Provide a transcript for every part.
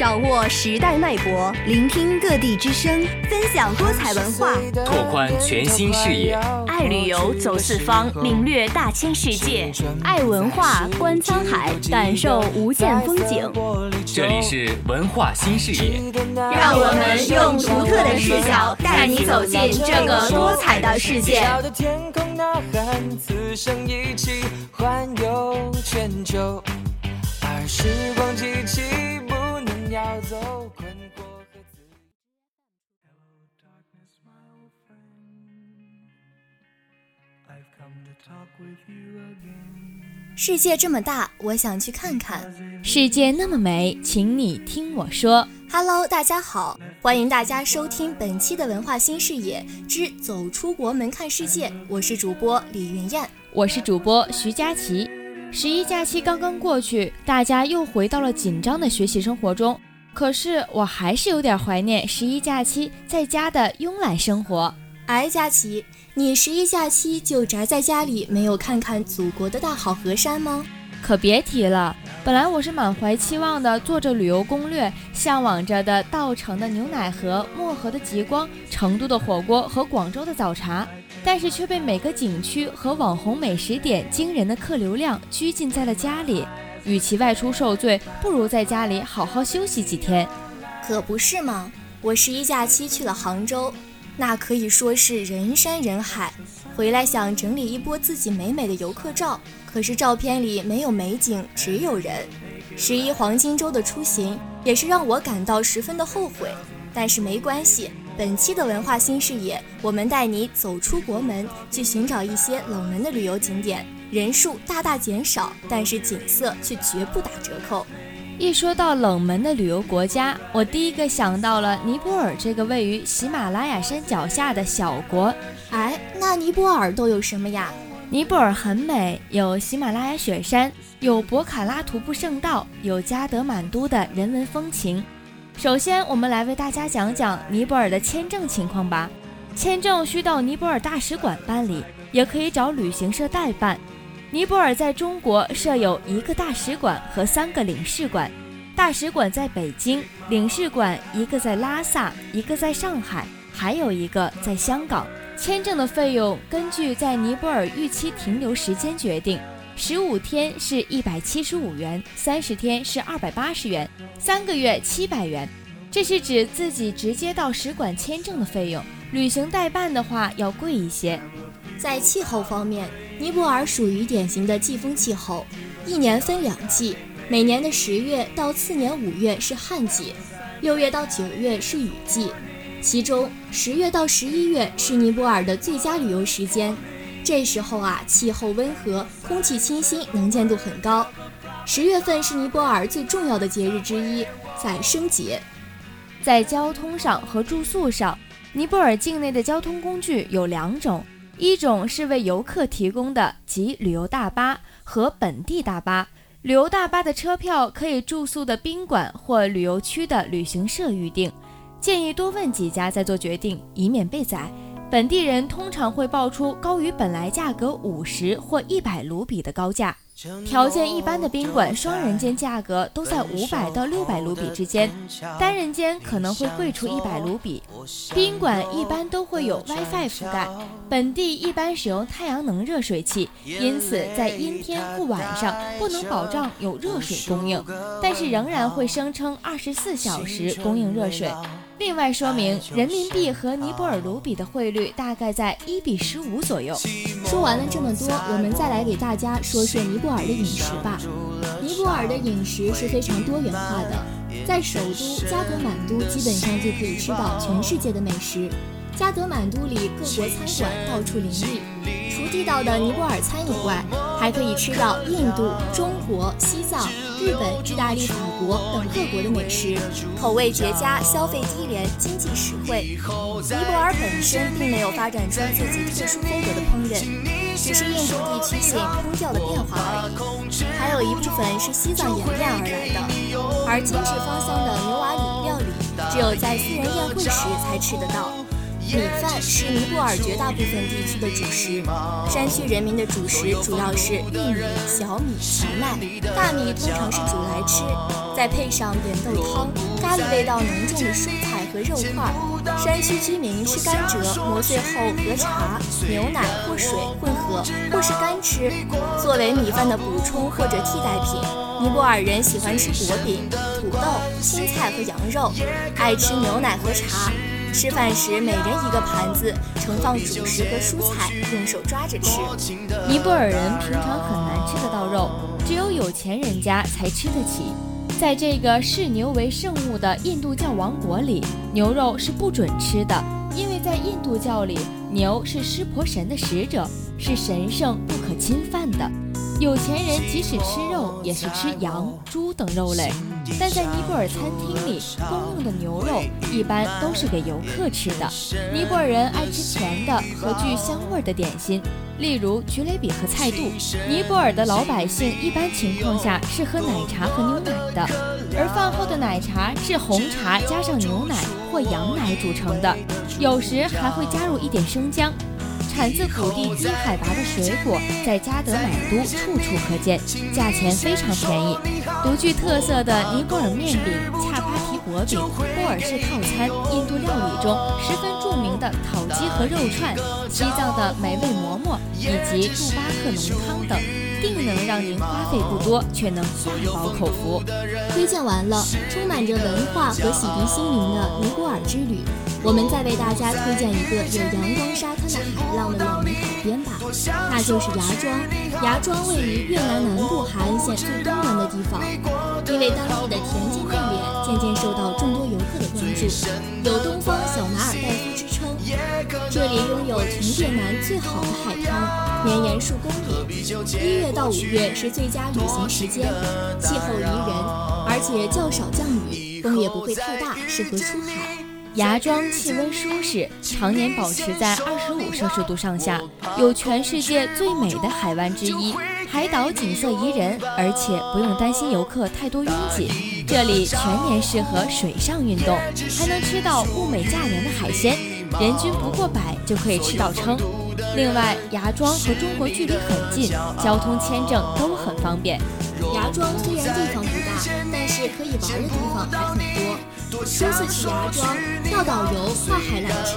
掌握时代脉搏，聆听各地之声，分享多彩文化，拓宽全新视野。爱旅游，走四方，领略大千世界；爱文化，观沧海，感受无限风景。这里是文化新视野，让我们用独特的视角带你走进这个多彩的世界。时光机器要走困惑和自世界这么大，我想去看看。世界那么美，请你听我说。Hello，大家好，欢迎大家收听本期的文化新视野之走出国门看世界。我是主播李云燕，我是主播徐佳琪。十一假期刚刚过去，大家又回到了紧张的学习生活中。可是我还是有点怀念十一假期在家的慵懒生活。哎，佳琪，你十一假期就宅在家里，没有看看祖国的大好河山吗？可别提了，本来我是满怀期望的，做着旅游攻略，向往着的稻城的牛奶河、漠河的极光、成都的火锅和广州的早茶。但是却被每个景区和网红美食点惊人的客流量拘禁在了家里。与其外出受罪，不如在家里好好休息几天。可不是吗？我十一假期去了杭州，那可以说是人山人海。回来想整理一波自己美美的游客照，可是照片里没有美景，只有人。十一黄金周的出行也是让我感到十分的后悔，但是没关系。本期的文化新视野，我们带你走出国门，去寻找一些冷门的旅游景点，人数大大减少，但是景色却绝不打折扣。一说到冷门的旅游国家，我第一个想到了尼泊尔这个位于喜马拉雅山脚下的小国。哎，那尼泊尔都有什么呀？尼泊尔很美，有喜马拉雅雪山，有博卡拉徒步圣道，有加德满都的人文风情。首先，我们来为大家讲讲尼泊尔的签证情况吧。签证需到尼泊尔大使馆办理，也可以找旅行社代办。尼泊尔在中国设有一个大使馆和三个领事馆，大使馆在北京，领事馆一个在拉萨，一个在上海，还有一个在香港。签证的费用根据在尼泊尔预期停留时间决定。十五天是一百七十五元，三十天是二百八十元，三个月七百元。这是指自己直接到使馆签证的费用，旅行代办的话要贵一些。在气候方面，尼泊尔属于典型的季风气候，一年分两季，每年的十月到次年五月是旱季，六月到九月是雨季，其中十月到十一月是尼泊尔的最佳旅游时间。这时候啊，气候温和，空气清新，能见度很高。十月份是尼泊尔最重要的节日之一——宰生节。在交通上和住宿上，尼泊尔境内的交通工具有两种：一种是为游客提供的，即旅游大巴和本地大巴。旅游大巴的车票可以住宿的宾馆或旅游区的旅行社预订，建议多问几家再做决定，以免被宰。本地人通常会报出高于本来价格五十或一百卢比的高价，条件一般的宾馆双人间价格都在五百到六百卢比之间，单人间可能会贵出一百卢比。宾馆一般都会有 WiFi 覆盖，本地一般使用太阳能热水器，因此在阴天或晚上不能保障有热水供应，但是仍然会声称二十四小时供应热水。另外说明，人民币和尼泊尔卢比的汇率大概在一比十五左右。说完了这么多，我们再来给大家说说尼泊尔的饮食吧。尼泊尔的饮食是非常多元化的，在首都加德满都基本上就可以吃到全世界的美食。加德满都里各国餐馆到处林立，除地道的尼泊尔餐以外，还可以吃到印度、中国、西藏、日本、意大利、法国等各国的美食，口味绝佳，消费低廉，经济实惠。尼泊尔本身并没有发展出自己特殊风格的烹饪，只是印度地区性烹调的变化而已。还有一部分是西藏演变而来的，而精致芳香的牛瓦里料理，只有在私人宴会时才吃得到。米饭是尼泊尔绝大部分地区的主食，山区人民的主食主要是玉米、小米、荞麦，大米通常是煮来吃，再配上扁豆汤、咖喱味道浓重的蔬菜和肉块。山区居民吃甘蔗，磨碎后和茶、牛奶或水混合，或是干吃，作为米饭的补充或者替代品。尼泊尔人喜欢吃薄饼、土豆、青菜和羊肉，爱吃牛奶和茶。吃饭时，每人一个盘子，盛放主食和蔬菜，用手抓着吃。尼泊尔人平常很难吃得到肉，只有有钱人家才吃得起。在这个视牛为圣物的印度教王国里，牛肉是不准吃的，因为在印度教里，牛是湿婆神的使者，是神圣不可侵犯的。有钱人即使吃肉，也是吃羊、猪等肉类，但在尼泊尔餐厅里供用的牛肉一般都是给游客吃的。尼泊尔人爱吃甜的和具香味的点心，例如菊雷饼和菜肚。尼泊尔的老百姓一般情况下是喝奶茶和牛奶的，而饭后的奶茶是红茶加上牛奶或羊奶组成的，有时还会加入一点生姜。产自土地低海拔的水果，在加德满都处处可见，价钱非常便宜。独具特色的尼泊尔面饼、恰巴提薄饼、波尔式套餐、印度料理中十分著名的烤鸡和肉串、西藏的美味馍馍以及杜巴克浓汤等，定能让您花费不多却能大饱口福。推荐完了，充满着文化和洗涤心灵的尼泊尔之旅。我们再为大家推荐一个有阳光沙滩的海浪的冷门海边吧，那就是芽庄。芽庄位于越南南部海岸线最东南的地方，因为当地的恬静内敛，渐渐受到众多游客的关注，有“东方小马尔代夫”之称。这里拥有全越南最好的海滩，绵延数公里。一月到五月是最佳旅行时间，气候宜人，而且较少降雨，风也不会太大，适合出海。芽庄气温舒适，常年保持在二十五摄氏度上下，有全世界最美的海湾之一，海岛景色宜人，而且不用担心游客太多拥挤。这里全年适合水上运动，还能吃到物美价廉的海鲜，人均不过百就可以吃到撑。另外，芽庄和中国距离很近，交通签证都很方便。芽庄虽然地方不大，但是可以玩的地方还很多。初次去芽庄，跳导游、跨海缆车、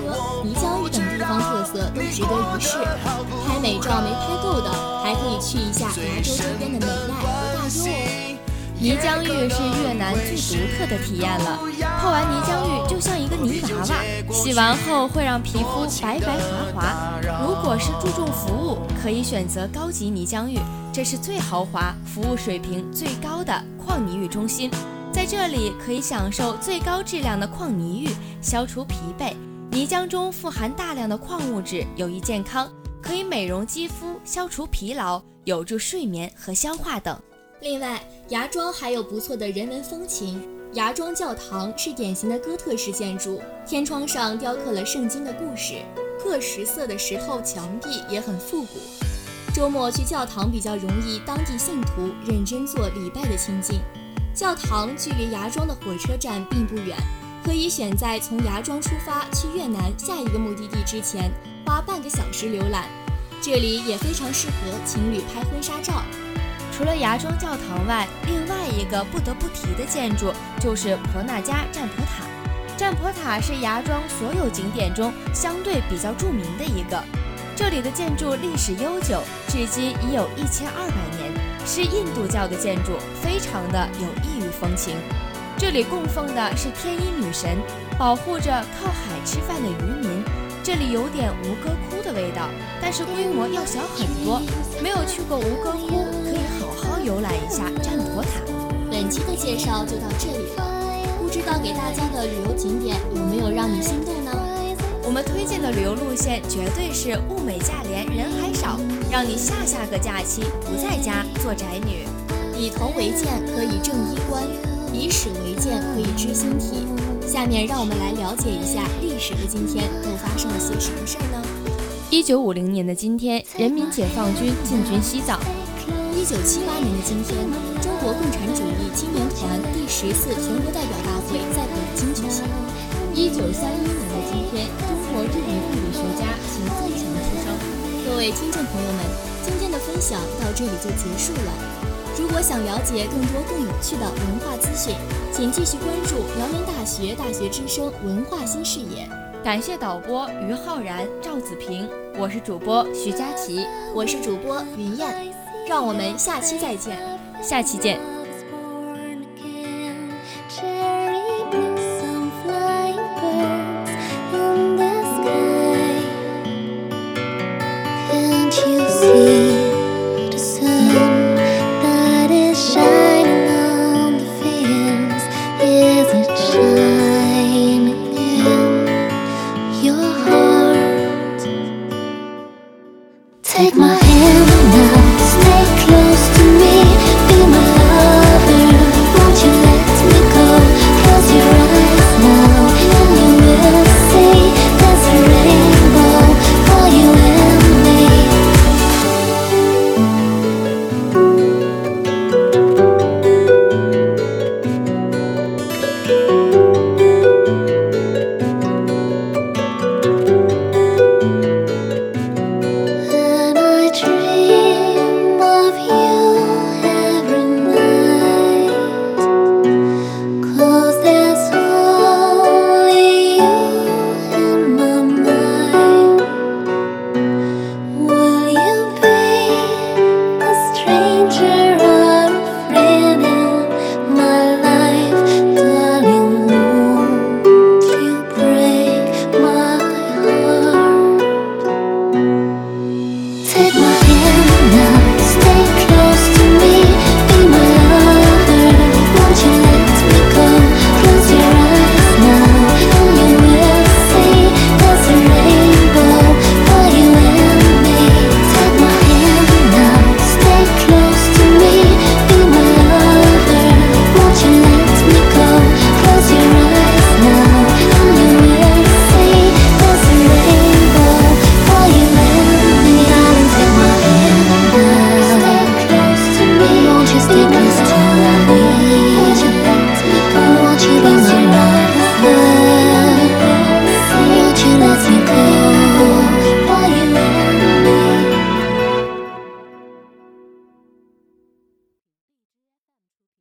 泥浆浴等地方特色都值得一试。拍美照没拍够的，还可以去一下芽州周边的美奈和大优哦。泥浆浴是越南最独特的体验了，泡完泥浆浴就像一个泥娃娃，洗完后会让皮肤白白滑滑。如果是注重服务，可以选择高级泥浆浴，这是最豪华、服务水平最高的矿泥浴中心。在这里可以享受最高质量的矿泥浴，消除疲惫。泥浆中富含大量的矿物质，有益健康，可以美容肌肤、消除疲劳、有助睡眠和消化等。另外，芽庄还有不错的人文风情。芽庄教堂是典型的哥特式建筑，天窗上雕刻了圣经的故事，各石色的石头墙壁也很复古。周末去教堂比较容易，当地信徒认真做礼拜的清净。教堂距离芽庄的火车站并不远，可以选在从芽庄出发去越南下一个目的地之前花半个小时浏览。这里也非常适合情侣拍婚纱照。除了芽庄教堂外，另外一个不得不提的建筑就是婆纳加占婆塔。占婆塔是芽庄所有景点中相对比较著名的一个，这里的建筑历史悠久，至今已有一千二百年。是印度教的建筑，非常的有异域风情。这里供奉的是天音女神，保护着靠海吃饭的渔民。这里有点吴哥窟的味道，但是规模要小很多。没有去过吴哥窟，可以好好游览一下占婆塔。本期的介绍就到这里了，道给大家的旅游景点有没有让你心动呢？我们推荐的旅游路线绝对是物美价廉，人还少，让你下下个假期不在家做宅女。以铜为鉴，可以正衣冠；以史为鉴，可以知兴替。下面让我们来了解一下历史的今天都发生了些什么事儿呢？一九五零年的今天，人民解放军进军西藏。一九七八年的今天，中国共产主义青年团第十次全国代表大会在北京举行。一九三一年的今天。中国地理物理学家秦自强出生。各位听众朋友们，今天的分享到这里就结束了。如果想了解更多更有趣的文化资讯，请继续关注辽宁大学大学之声文化新视野。感谢导播于浩然、赵子平，我是主播徐佳琪，我是主播云燕，让我们下期再见，下期见。